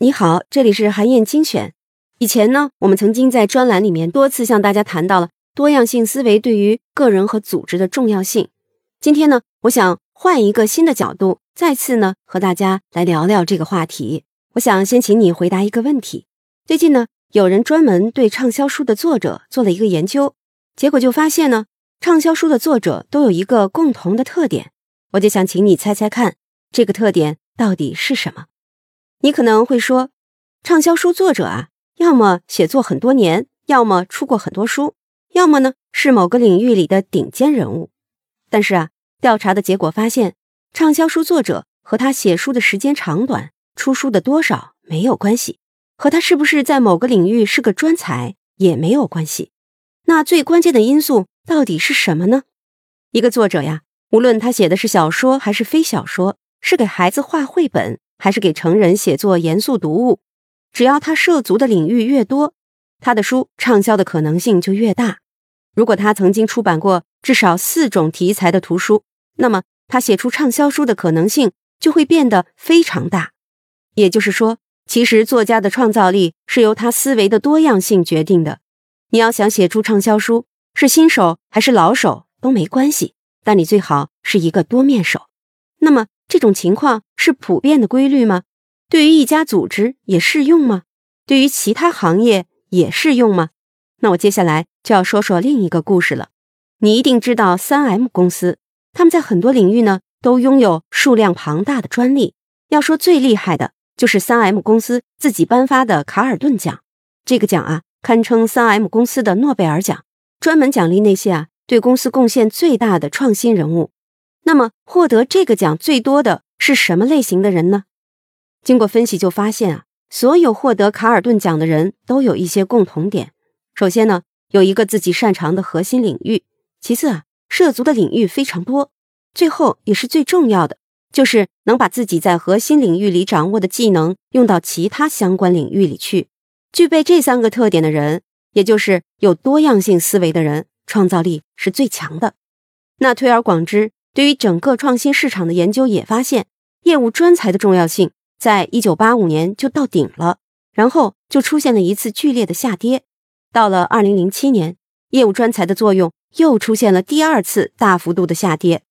你好，这里是韩燕精选。以前呢，我们曾经在专栏里面多次向大家谈到了多样性思维对于个人和组织的重要性。今天呢，我想换一个新的角度，再次呢和大家来聊聊这个话题。我想先请你回答一个问题：最近呢，有人专门对畅销书的作者做了一个研究，结果就发现呢，畅销书的作者都有一个共同的特点。我就想请你猜猜看，这个特点到底是什么？你可能会说，畅销书作者啊，要么写作很多年，要么出过很多书，要么呢是某个领域里的顶尖人物。但是啊，调查的结果发现，畅销书作者和他写书的时间长短、出书的多少没有关系，和他是不是在某个领域是个专才也没有关系。那最关键的因素到底是什么呢？一个作者呀，无论他写的是小说还是非小说，是给孩子画绘本还是给成人写作严肃读物，只要他涉足的领域越多，他的书畅销的可能性就越大。如果他曾经出版过至少四种题材的图书，那么他写出畅销书的可能性就会变得非常大。也就是说，其实作家的创造力是由他思维的多样性决定的。你要想写出畅销书，是新手还是老手都没关系，但你最好是一个多面手。那么这种情况是普遍的规律吗？对于一家组织也适用吗？对于其他行业也适用吗？那我接下来就要说说另一个故事了。你一定知道三 M 公司，他们在很多领域呢都拥有数量庞大的专利。要说最厉害的，就是三 M 公司自己颁发的卡尔顿奖。这个奖啊，堪称三 M 公司的诺贝尔奖，专门奖励那些啊对公司贡献最大的创新人物。那么，获得这个奖最多的是什么类型的人呢？经过分析就发现啊，所有获得卡尔顿奖的人都有一些共同点。首先呢，有一个自己擅长的核心领域；其次啊，涉足的领域非常多；最后也是最重要的，就是能把自己在核心领域里掌握的技能用到其他相关领域里去。具备这三个特点的人，也就是有多样性思维的人，创造力是最强的。那推而广之，对于整个创新市场的研究也发现，业务专才的重要性在一九八五年就到顶了，然后就出现了一次剧烈的下跌。到了二零零七年，业务专才的作用又出现了第二次大幅度的下跌。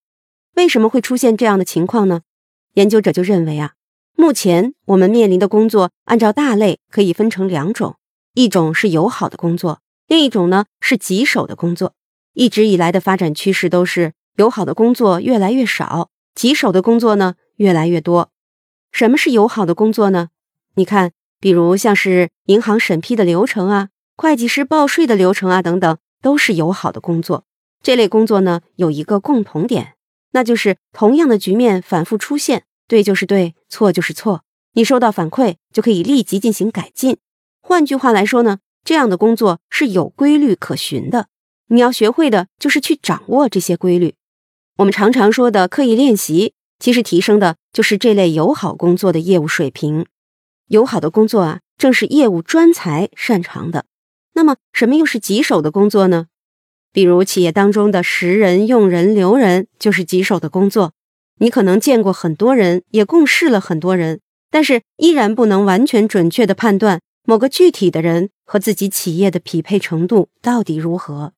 为什么会出现这样的情况呢？研究者就认为啊，目前我们面临的工作按照大类可以分成两种，一种是友好的工作，另一种呢是棘手的工作。一直以来的发展趋势都是友好的工作越来越少，棘手的工作呢越来越多。什么是友好的工作呢？你看，比如像是银行审批的流程啊。会计师报税的流程啊，等等，都是友好的工作。这类工作呢，有一个共同点，那就是同样的局面反复出现，对就是对，错就是错。你收到反馈就可以立即进行改进。换句话来说呢，这样的工作是有规律可循的。你要学会的就是去掌握这些规律。我们常常说的刻意练习，其实提升的就是这类友好工作的业务水平。友好的工作啊，正是业务专才擅长的。那么，什么又是棘手的工作呢？比如企业当中的识人、用人、留人，就是棘手的工作。你可能见过很多人，也共事了很多人，但是依然不能完全准确的判断某个具体的人和自己企业的匹配程度到底如何。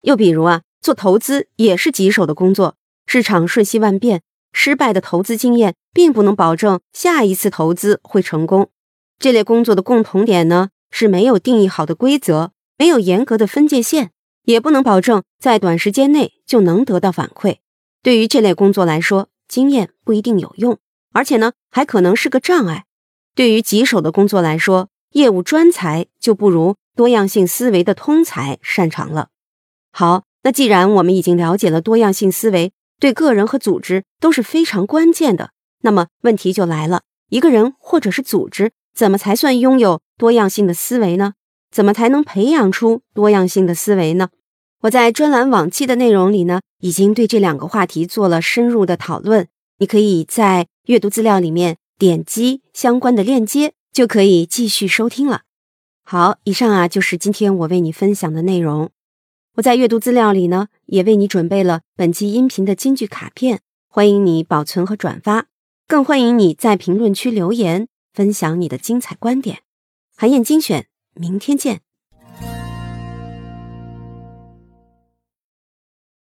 又比如啊，做投资也是棘手的工作，市场瞬息万变，失败的投资经验并不能保证下一次投资会成功。这类工作的共同点呢？是没有定义好的规则，没有严格的分界线，也不能保证在短时间内就能得到反馈。对于这类工作来说，经验不一定有用，而且呢，还可能是个障碍。对于棘手的工作来说，业务专才就不如多样性思维的通才擅长了。好，那既然我们已经了解了多样性思维对个人和组织都是非常关键的，那么问题就来了：一个人或者是组织。怎么才算拥有多样性的思维呢？怎么才能培养出多样性的思维呢？我在专栏往期的内容里呢，已经对这两个话题做了深入的讨论。你可以在阅读资料里面点击相关的链接，就可以继续收听了。好，以上啊就是今天我为你分享的内容。我在阅读资料里呢，也为你准备了本期音频的金句卡片，欢迎你保存和转发。更欢迎你在评论区留言，分享你的精彩观点。韩燕精选，明天见。